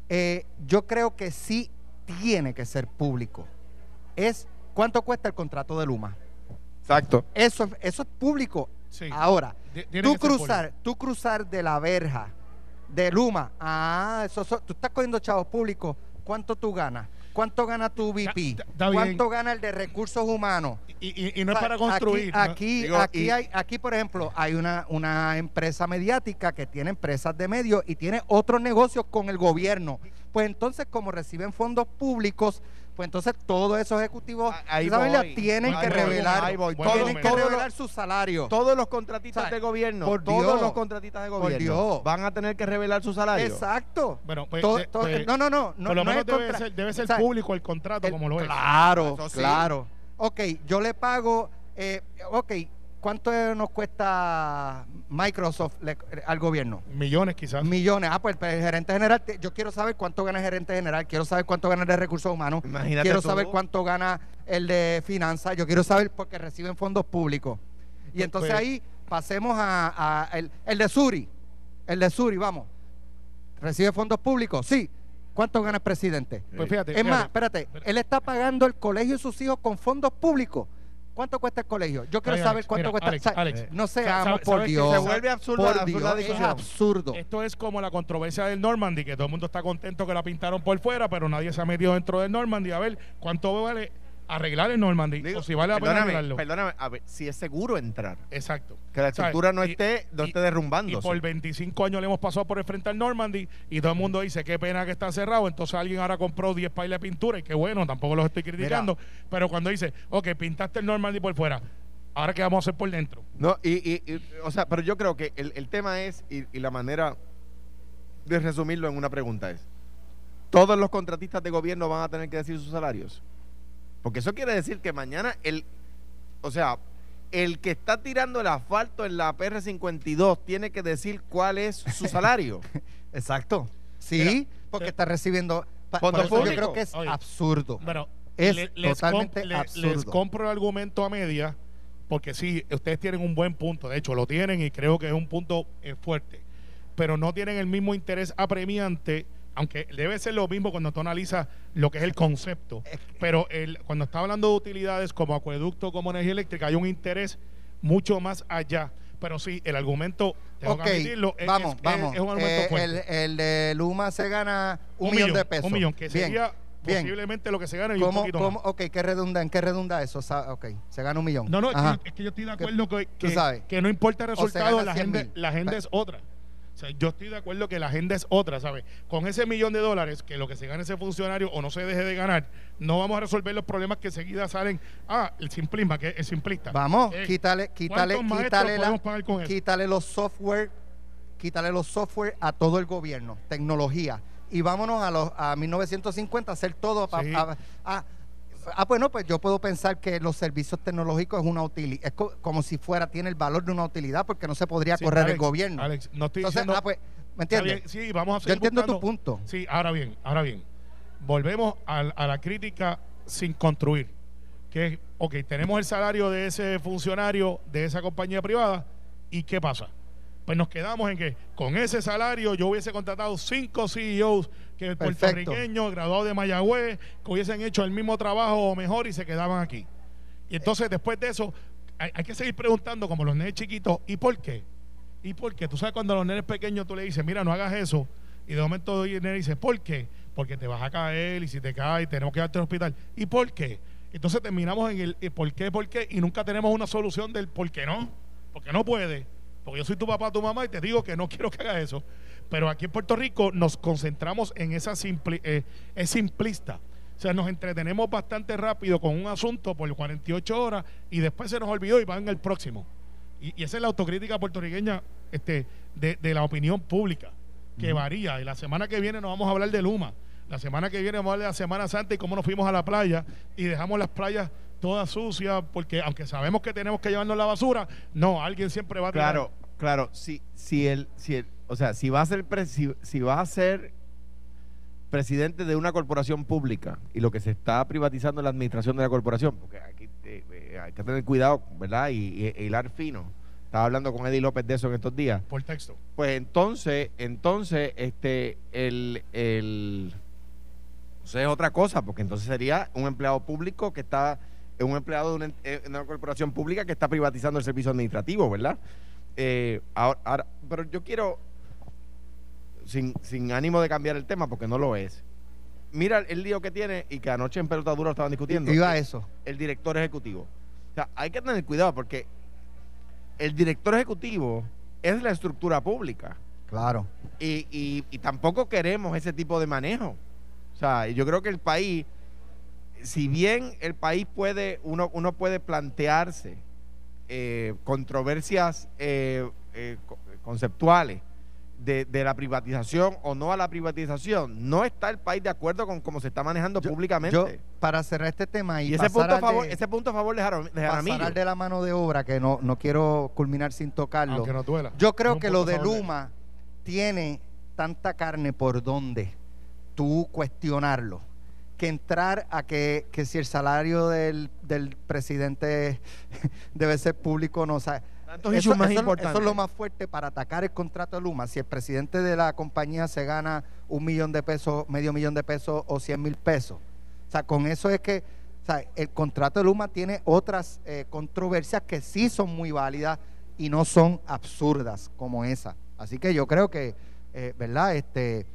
eh, yo creo que sí tiene que ser público. Es cuánto cuesta el contrato de Luma. Exacto. Eso, eso es público. Sí. Ahora, tú cruzar, tú cruzar de la verja de Luma, ah, eso, so- tú estás cogiendo chavos públicos, ¿cuánto tú ganas? ¿Cuánto gana tu VP? ¿Cuánto gana el de recursos humanos? Y, y- y no es O sea, para construir. ¿no? Aquí, aquí, Digo, aquí y- hay, aquí, por ejemplo, hay una, una empresa mediática que tiene empresas de medios y tiene otros negocios con el gobierno. Pues entonces, como reciben fondos públicos, pues entonces todos esos ejecutivos ahí esa familia voy. tienen Ahí que voy, revelar, ahí voy. Buen tienen que revelar los- su salario. Todos los contratistas O sea, de gobierno, por todos los contratistas de Por gobierno Dios. van a tener que revelar su salario. Exacto. Bueno, pues, To- to- pues, no, no, no. no por lo no menos es debe contra- ser, debe ser o sea, público el contrato el- como lo es. Claro, sí. claro. Ok, yo le pago, eh, ok, ¿cuánto nos cuesta Microsoft le- al gobierno? Millones quizás. Millones. Ah, pues el gerente general, yo quiero saber cuánto gana el gerente general, quiero saber cuánto gana el de recursos humanos, Imagínate quiero saber cuánto gana el de finanzas, yo quiero saber porque reciben fondos públicos. Y Pues, entonces pues- ahí pasemos a, a el, el de Suri, el de Suri, vamos. ¿Recibe fondos públicos? Sí. ¿Cuánto gana el presidente? Pues fíjate. Es más, fíjate. espérate, Espérate. él está pagando el colegio de sus hijos con fondos públicos. ¿Cuánto cuesta el colegio? Yo quiero Ay, saber Alex, cuánto mira, cuesta. Alex, O sea, Alex. no seamos por sabes Dios. se vuelve absurda- por absurda Dios, es absurdo. Esto es como la controversia del Normandy, que todo el mundo está contento que la pintaron por fuera, pero nadie se ha metido dentro del Normandy a ver cuánto vale arreglar el Normandy Digo, o si vale la pena perdóname, arreglarlo. perdóname, a ver, si es seguro entrar, Exacto. que la estructura no y- esté, no y- esté Y derrumbándose. por 25 años le hemos pasado por el frente al Normandy y todo el mundo dice qué pena que está cerrado. Entonces alguien ahora compró 10 pailes de pintura y qué bueno, tampoco los estoy criticando. Pero cuando dice, ok, pintaste el Normandy por fuera, ahora qué vamos a hacer por dentro. No, y, y- y, o sea, pero yo creo que el, el tema es, y, y la manera de resumirlo en una pregunta es, ¿todos los contratistas de gobierno van a tener que decir sus salarios? Porque eso quiere decir que mañana el, o sea, el que está tirando el asfalto en la PR52 tiene que decir cuál es su <laughs> salario. Exacto. Sí, porque eh, está recibiendo. fondos eso yo públicos. creo que es Oye, absurdo. Bueno, Es le- les, totalmente absurdo. les compro el argumento a media, porque sí, ustedes tienen un buen punto, de hecho lo tienen y creo que es un punto eh, fuerte, pero no tienen el mismo interés apremiante, aunque debe ser lo mismo cuando tú analizas lo que es el concepto, pero el, cuando está hablando de utilidades como acueducto, como energía eléctrica, hay un interés mucho más allá. Pero sí, el argumento, tengo ok, que admitirlo, es- vamos, es, vamos. es un argumento Eh, fuerte. el, el de Luma se gana un, millón, de pesos. Un millón, que Bien, sería bien. posiblemente lo que se gana y un ¿Cómo, poquito cómo, más. ok, ¿qué redunda, ¿en qué redunda eso? Ok, se gana un millón. No, no, es Ajá. que, es que yo estoy de acuerdo que, que, no importa el resultado, la 100 agenda, la agenda es otra. O sea, yo estoy de acuerdo que la agenda es otra, ¿sabes? Con ese millón de dólares, que lo que se gane ese funcionario o no se deje de ganar, no vamos a resolver los problemas que seguida salen. Ah, el simplismo, que es el simplista. Vamos, Eh, quítale, quítale, ¿cuántos maestros quítale, la- quítale los software, quítale los software a todo el gobierno, tecnología. Y vámonos a los a 1950 a hacer todo. pa- Sí. A- a- ah, bueno, pues yo puedo pensar que los servicios tecnológicos es una utilidad, es co- como si fuera, tiene el valor de una utilidad porque no se podría Sí, correr el gobierno. Alex, no estoy Entonces, diciendo. ah, pues, ¿me entiendes? sí, vamos a Yo seguir entiendo tu punto. Sí, ahora bien, ahora bien. Volvemos al- a, la crítica sin construir. Que es, ok, tenemos el salario de ese funcionario de esa compañía privada y ¿qué pasa? Pues nos quedamos en que con ese salario yo hubiese contratado cinco CEOs que Perfecto. puertorriqueños, graduados de Mayagüez, que hubiesen hecho el mismo trabajo o mejor y se quedaban aquí. Y entonces después de eso hay, hay que seguir preguntando como los nenes chiquitos, ¿y por qué? ¿Y por qué? Tú sabes cuando a los nenes pequeños tú le dices, mira, no hagas eso, y de momento el nene dice, ¿por qué? Porque te vas a caer y si te caes tenemos que darte al hospital. ¿Y por qué? Entonces terminamos en el eh, por qué, por qué, y nunca tenemos una solución del por qué no, porque no puede, porque yo soy tu papá, tu mamá y te digo que no quiero que hagas eso. Pero aquí en Puerto Rico nos concentramos en esa simpli eh, es simplista. O sea, nos entretenemos bastante rápido con un asunto por 48 horas y después se nos olvidó y van el próximo. Y, y esa es la autocrítica puertorriqueña este, de, de la opinión pública, que varía. Y la semana que viene nos vamos a hablar de Luma. La semana que viene vamos a hablar de la Semana Santa y cómo nos fuimos a la playa y dejamos las playas todas sucias, porque aunque sabemos que tenemos que llevarnos la basura, no, alguien siempre va a. Claro, claro. Si, si el, si el, o sea, si vas a ser, si, si vas a ser presidente de una corporación pública y lo que se está privatizando es la administración de la corporación, porque aquí eh, eh, hay que tener cuidado, ¿verdad? Y, y- hilar fino. Estaba hablando con Eddie López de eso en estos días. Por texto. Pues entonces, entonces, este, el, el, eso es otra cosa, porque entonces sería un empleado público que está, un empleado de una, eh, corporación pública que está privatizando el servicio administrativo, ¿verdad? Eh, ahora, ahora- pero yo quiero, sin, sin ánimo de cambiar el tema, porque no lo es. Mira el lío que tiene y que anoche en Pelota Dura lo estaban discutiendo. Iba a eso. El director ejecutivo. O sea, hay que tener cuidado porque el director ejecutivo es la estructura pública Claro. y, y- y tampoco queremos ese tipo de manejo. O sea, yo creo que el país, si bien el país puede, uno, uno puede plantearse eh, controversias eh, eh, co- conceptuales de, de la privatización o no a la privatización, no está el país de acuerdo con cómo se está manejando Yo- públicamente. Yo, para cerrar este tema y, y ese pasar punto, a al favor, de- ese punto a favor de, Jaram- de pasar al de la mano de obra, que no, no quiero culminar sin tocarlo. Aunque nos duela. Yo creo que lo de Luma tiene tanta carne por donde tú cuestionarlo que entrar a que, que si el salario del, del presidente <laughs> debe ser público o no. O sea, Tantos eso, issues más eso- importantes. eso es lo más fuerte para atacar el contrato de Luma. Si el presidente de la compañía se gana un millón de pesos, medio millón de pesos o cien mil pesos. O sea, con eso es que o sea, el contrato de Luma tiene otras eh, controversias que sí son muy válidas y no son absurdas como esa. Así que yo creo que, eh, ¿verdad? Este,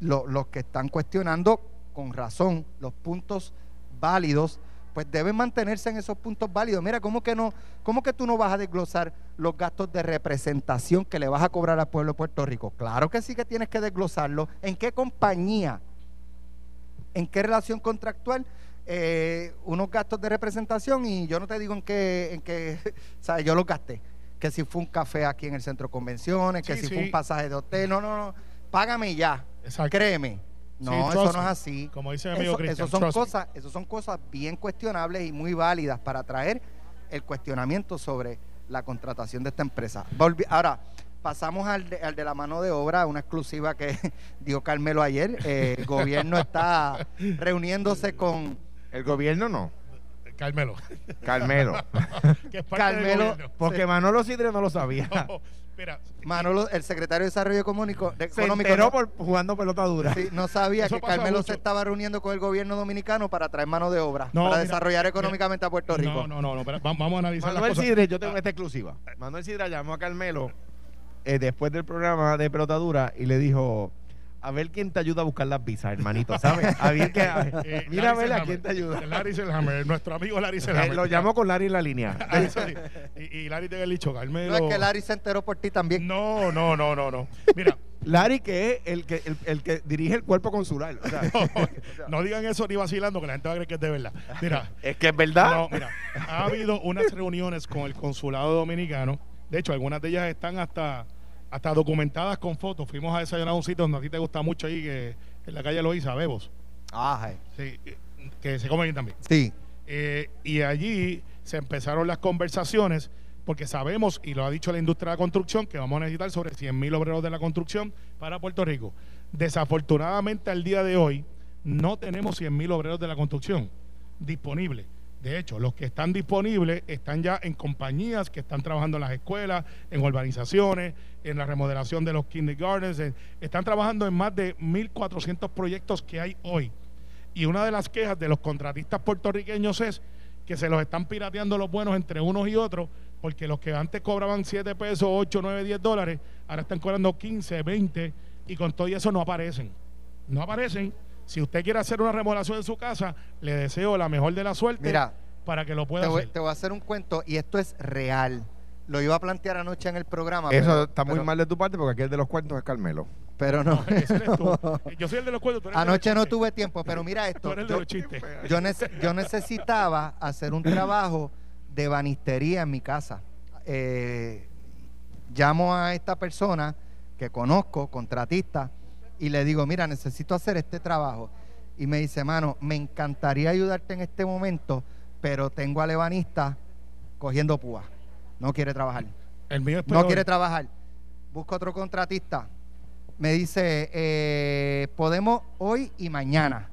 lo- los que están cuestionando con razón los puntos válidos, pues deben mantenerse en esos puntos válidos. Mira, ¿cómo que no, cómo que tú no vas a desglosar los gastos de representación que le vas a cobrar al pueblo de Puerto Rico? Claro que sí que tienes que desglosarlo. ¿En qué compañía? ¿En qué relación contractual? Eh, unos gastos de representación y yo no te digo en qué, en qué, <laughs> o sea, yo los gasté. Que si fue un café aquí en el centro de convenciones, que Sí, si fue un pasaje de hotel, no, no, no, págame ya. Exacto. Créeme. No, Sí, eso no es así. Como dice mi amigo Eso, Cristian, eso son cosas, eso son cosas bien cuestionables y muy válidas para traer el cuestionamiento sobre la contratación de esta empresa. Volvi- Ahora, pasamos al de, al de la mano de obra, una exclusiva que <laughs> dio Carmelo ayer. Eh, el gobierno está reuniéndose con El gobierno no. Carmelo. Carmelo. <laughs> que es parte del Carmelo. Porque Manolo Sidre no lo sabía. No, mira, Manolo, el secretario de Desarrollo Económico, de- Se Económico. enteró no- por jugando pelota dura. Sí, no sabía Eso que Carmelo mucho. se estaba reuniendo con el gobierno dominicano para traer mano de obra, No, para mira, desarrollar económicamente a Puerto Rico. no, no, no, va- vamos a analizar las Manuel cosas. Sidre, yo tengo esta exclusiva. Manuel Sidre llamó a Carmelo eh, después del programa de pelota dura y le dijo, a ver quién te ayuda a buscar las visas, hermanito, ¿sabes? A ver que, a- <laughs> Eh, mira a Larry ver a quién te ayuda. Larry Selhammer, nuestro amigo Larry Eh, Selhammer. lo llamó con Larry en la línea. <laughs> Y, y Larry te había dicho, Carmelo. No es que Larry se enteró por ti también. No, no, no, no, no. Mira, <laughs> Larry que es el que, el, el que dirige el cuerpo consular. o sea, no, no digan eso ni vacilando, que la gente va a creer que es de verdad. Mira, es que es verdad. no, mira, ha habido unas reuniones con el consulado dominicano. De hecho, algunas de ellas están hasta, hasta documentadas con fotos. Fuimos a desayunar a un sitio donde a ti te gusta mucho ahí, que en la calle Loíza, Bebos. Ajá. Sí, que se come bien también. Sí. Eh, y allí se empezaron las conversaciones porque sabemos, y lo ha dicho la industria de la construcción, que vamos a necesitar sobre 100 mil obreros de la construcción para Puerto Rico. Desafortunadamente al día de hoy no tenemos 100 mil obreros de la construcción disponibles. De hecho, los que están disponibles están ya en compañías que están trabajando en las escuelas, en urbanizaciones, en la remodelación de los kindergartens. en- están trabajando en más de 1.400 proyectos que hay hoy. Y una de las quejas de los contratistas puertorriqueños es que se los están pirateando los buenos entre unos y otros, porque los que antes cobraban 7 pesos, 8, 9, 10 dólares, ahora están cobrando 15, 20, y con todo eso no aparecen. No aparecen. Si usted quiere hacer una remodelación en su casa, le deseo la mejor de la suerte Mira, para que lo pueda Te voy, hacer. te voy a hacer un cuento y esto es real. Lo iba a plantear anoche en el programa. Eso pero- está muy pero- mal de tu parte porque aquí el de los cuentos es Carmelo. pero no. Ese eres tú. <laughs> Yo soy el de los cuentos. tú eres el de los Anoche no tuve tiempo, pero mira <laughs> Tú esto. eres el de Yo, los chistes. yo nece- yo necesitaba hacer un trabajo de banistería en mi casa. Eh, llamo a esta persona que conozco, contratista, y le digo, mira, necesito hacer este trabajo. Y me dice, mano, me encantaría ayudarte en este momento, pero tengo al ebanista cogiendo púa. No quiere trabajar. El mío es No quiere trabajar. Busca otro contratista. Me dice, eh, podemos hoy y mañana.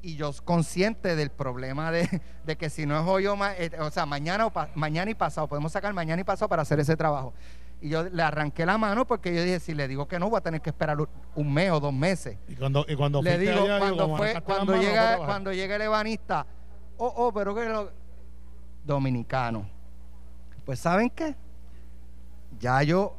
Y yo consciente del problema de, <laughs> de que si no es hoy o, ma- eh, o sea, mañana, o mañana y pasado, podemos sacar mañana y pasado para hacer ese trabajo. Y yo le arranqué la mano porque yo dije, si le digo que no, voy a tener que esperar un- mes o dos meses. Y cuando, y cuando Le digo, allá, cuando, fue, cuando, llega, cuando llega el ebanista, oh, oh, pero que lo... Dominicano. Pues ¿saben qué? Ya yo,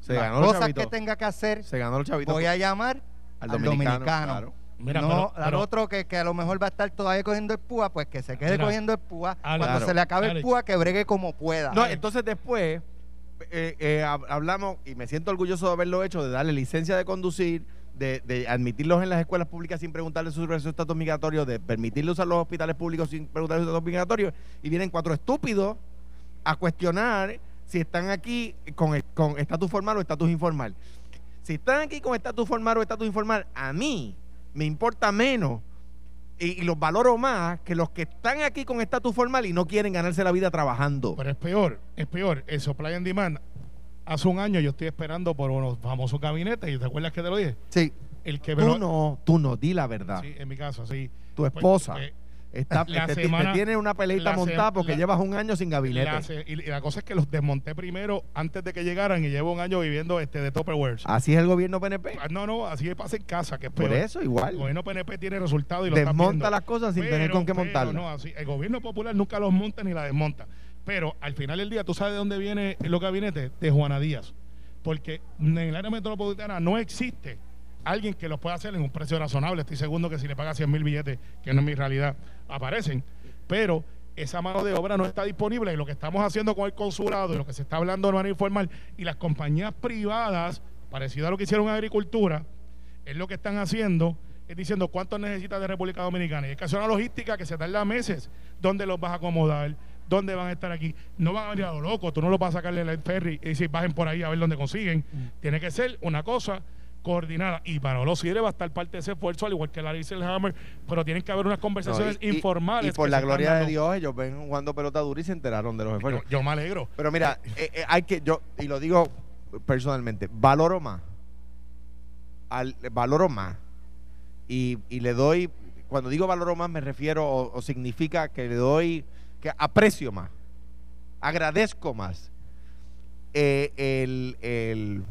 Se las ganó los cosas que tenga que hacer, Se ganó voy a llamar al al dominicano. dominicano. claro. Mira, no, pero- al pero- otro que, que a lo mejor va a estar todavía cogiendo el púa, pues que se quede Mira, cogiendo el púa. Alex, Cuando Claro, se le acabe el Alex. púa, que bregue como pueda. No, entonces después eh, eh, hab- hablamos, y me siento orgulloso de haberlo hecho, de darle licencia de conducir, de, admitirlos en las escuelas públicas sin preguntarle sus resultados migratorios, de permitirle usar los hospitales públicos sin preguntarle sus estatus migratorios, y vienen cuatro estúpidos a cuestionar si están aquí con con estatus formal o estatus informal. Si están aquí con estatus formal o estatus informal, a mí me importa menos y, y los valoro más que los que están aquí con estatus formal y no quieren ganarse la vida trabajando. Pero es peor, es peor. El supply and demand. Hace un año yo estoy esperando por unos famosos gabinetes. ¿Y te acuerdas que te lo dije? Sí, El que Tú lo- no, tú no, di la verdad. Sí, en mi caso, sí. Tu Pues, esposa pues, está, la te, te- semana- te tiene una peleita montada porque la- llevas un año sin gabinete. la se- y, la cosa es que los desmonté primero antes de que llegaran y llevo un año viviendo este de Tupperware. Así es el gobierno PNP. Ah, No, no, así pasa en casa, que es Por peor. eso, El igual. gobierno PNP tiene resultados y lo Desmonta las cosas sin tener con qué montarlas. No, así, el gobierno popular nunca los monta ni la desmonta. Pero al final del día, ¿tú sabes de dónde viene los gabinetes? De Juana Díaz. Porque en el área metropolitana no existe alguien que los pueda hacer en un precio razonable. Estoy seguro que si le paga 100 mil billetes, que no es mi realidad, aparecen. Pero esa mano de obra no está disponible y lo que estamos haciendo con el consulado y lo que se está hablando de manera informal y las compañías privadas, parecido a lo que hicieron en agricultura, es lo que están haciendo, es diciendo cuánto necesitas de República Dominicana. Y hay que hacer una logística que se tarda meses. ¿Dónde los vas a acomodar? ¿Dónde van a estar aquí? No van a venir a lo loco, tú no lo vas a sacarle el ferry y decir bajen por ahí a ver dónde consiguen. Tiene que ser una cosa coordinada. Y para los sirve va a estar parte de ese esfuerzo, al igual que Larry Selhammer, pero tienen que haber unas conversaciones y- informales. Y por la gloria de. Dios, ellos ven jugando pelota dura y se enteraron de los Yo, esfuerzos. yo me alegro. Pero mira, eh, eh, hay que, yo, y lo digo personalmente, valoro más. Al, valoro más. Y, y le doy, cuando digo valoro más, me refiero o, o significa que le doy, que aprecio más, agradezco más eh, el, el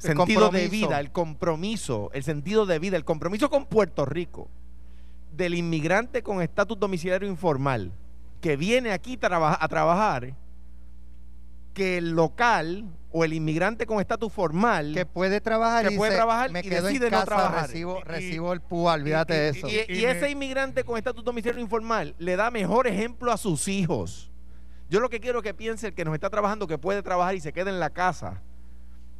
sentido de vida, el compromiso, el sentido de vida, el compromiso con Puerto Rico del inmigrante con estatus domiciliario informal que viene aquí traba- a trabajar que el local o el inmigrante con estatus formal que puede trabajar Que y puede trabajar me y quedo decide en no trabajar. recibo, Y- recibo el púa, olvídate y- de y- eso. y, Y y me- ese inmigrante con estatus domiciliario informal le da mejor ejemplo a sus hijos. Yo lo que quiero es que piense el que nos está trabajando, que puede trabajar y se queda en la casa,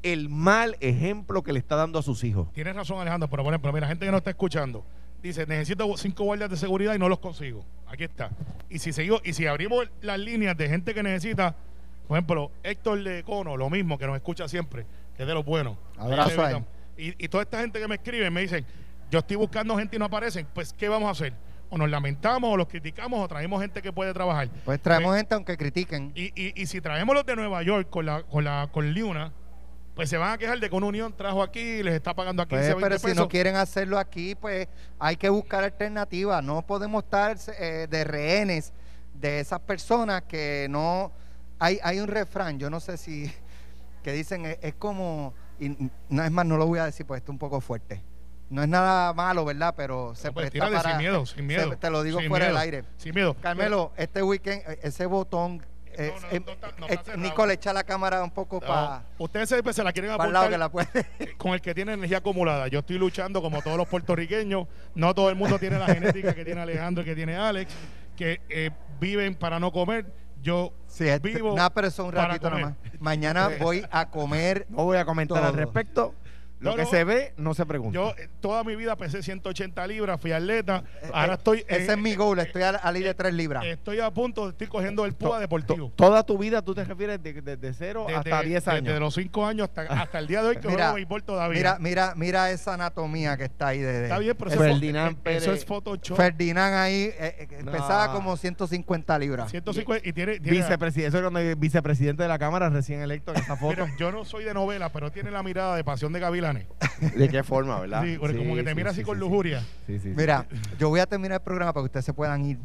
el mal ejemplo que le está dando a sus hijos. Tienes razón, Alejandro, pero por ejemplo, mira, gente que no está escuchando, dice, necesito cinco guardias de seguridad y no los consigo. Aquí está. Y si seguimos, y si abrimos las líneas de gente que necesita, por ejemplo, Héctor de Cono, lo mismo, que nos escucha siempre, que es de los buenos. Abrazo a él. Y, y toda esta gente que me escribe me dicen, yo estoy buscando gente y no aparecen, pues ¿qué vamos a hacer? O nos lamentamos, o los criticamos, o traemos gente que puede trabajar. Pues traemos Pues, gente aunque critiquen. y, y, y si traemos los de Nueva York con la con la con Liuna, pues se van a quejar de que una unión trajo aquí y les está pagando aquí Pues, 15, 20 pero si pesos. no quieren hacerlo aquí, pues hay que buscar alternativas. No podemos estar eh, de rehenes de esas personas que no... Hay, hay un refrán, yo no sé si... <laughs> que dicen, es, es como... Y no es más, no lo voy a decir, pues esto es un poco fuerte. No es nada malo, ¿verdad? Pero se pues, presta para... sin miedo, <laughs> sin miedo. se- te lo digo sin fuera miedo, del aire. Sin miedo. Carmelo, este weekend, eh, ese botón... eh, no, eh, no está- no eh. Nicole, echa la cámara un poco No, para ustedes siempre se la quieren lado apuntar que la puede... <laughs> con el que tiene energía acumulada. Yo estoy luchando como todos los puertorriqueños. No todo el mundo tiene la <laughs> genética que tiene Alejandro y que tiene Alex, que eh, viven para no comer. Yo Sí, este- vivo nada, pero eso es un ratito nomás. Mañana <laughs> voy a comer No voy a comentar al respecto. Lo No, que no. se ve, no se pregunta. Yo eh, toda mi vida pesé 180 libras, fui atleta. Ahora estoy. Eh, Ese eh, es mi goal, estoy a, a ley de 3 libras. Estoy a punto, estoy cogiendo el púa To- deportivo. to- Toda tu vida tú te refieres de, de, de cero hasta 10 años. Desde los 5 años hasta, hasta el día de hoy que Mira, juego béisbol todavía. Mira, mira, mira esa anatomía que está ahí de, de- Está bien, pero eso, Ferdinand es, eso Pérez. es Photoshop. Ferdinand ahí eh, eh, No. pesaba como 150 libras. 150 y tiene, tiene Vicepresidente, eso es vicepresidente de la Cámara recién electo en esa <laughs> foto. Mira, yo no soy de novela, pero tiene la mirada de pasión de <laughs> ¿De qué forma, verdad? Sí, porque como que te mira así con sí. lujuria. Sí, sí, sí. Mira, yo voy a terminar el programa para que ustedes se puedan ir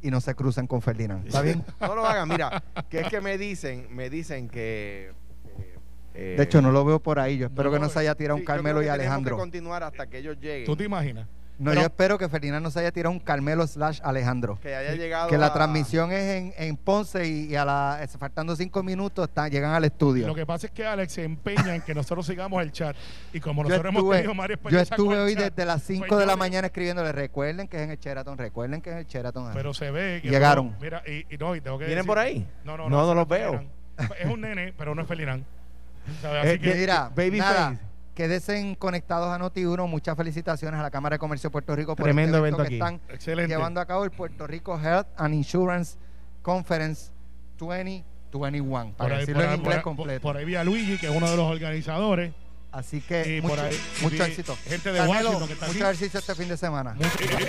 y no se crucen con Ferdinand. ¿Está bien? <laughs> No lo hagan, mira, que es que me dicen, me dicen que... que, eh, De hecho, no lo veo por ahí. Yo espero No, que no se haya tirado sí, un yo creo Carmelo que y Alejandro. que continuar hasta que ellos lleguen. ¿Tú te imaginas? No, Pero- yo espero que Ferdinand no se haya tirado un Carmelo slash Alejandro. Que haya llegado Que la transmisión es en, en Ponce y, y a la es- faltando cinco minutos están, llegan al estudio. Lo que pasa es que Alex se empeña en que nosotros sigamos el chat. Y como yo nosotros hemos estuve, tenido varias yo estuve hoy chat, desde las 5 pues de la mañana escribiéndole, recuerden que es en el Sheraton, recuerden que es en el Sheraton. Pero se ve que Llegaron. no, mira, y, y no, y tengo que ¿Vienen decir- por ahí? No, no, No, no ese los veo. Ferdinand. Es un nene, pero no es Ferdinand. <laughs> ¿Sabes? Eh, Así que, Mira, Babyface. nada, quédense conectados a Noti1. Muchas felicitaciones a la Cámara de Comercio de Puerto Rico por Tremendo este evento que aquí. están excelente. llevando a cabo el Puerto Rico Health and Insurance Conference 2021, Por para ahí, decirlo por en inglés por- completo. por ahí vi a Luigi, que es uno de los organizadores. Así que mucho, por ahí mucho éxito. gente de Carmelo, Washington que está mucho aquí. ejercicio este fin de semana.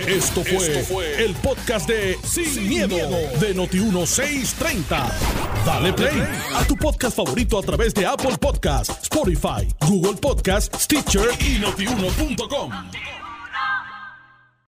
Esto fue, el podcast de Sin, miedo, de Noti1630. Dale play a tu podcast favorito a través de Apple Podcasts, Spotify, Google Podcasts, Stitcher y notiuno.com.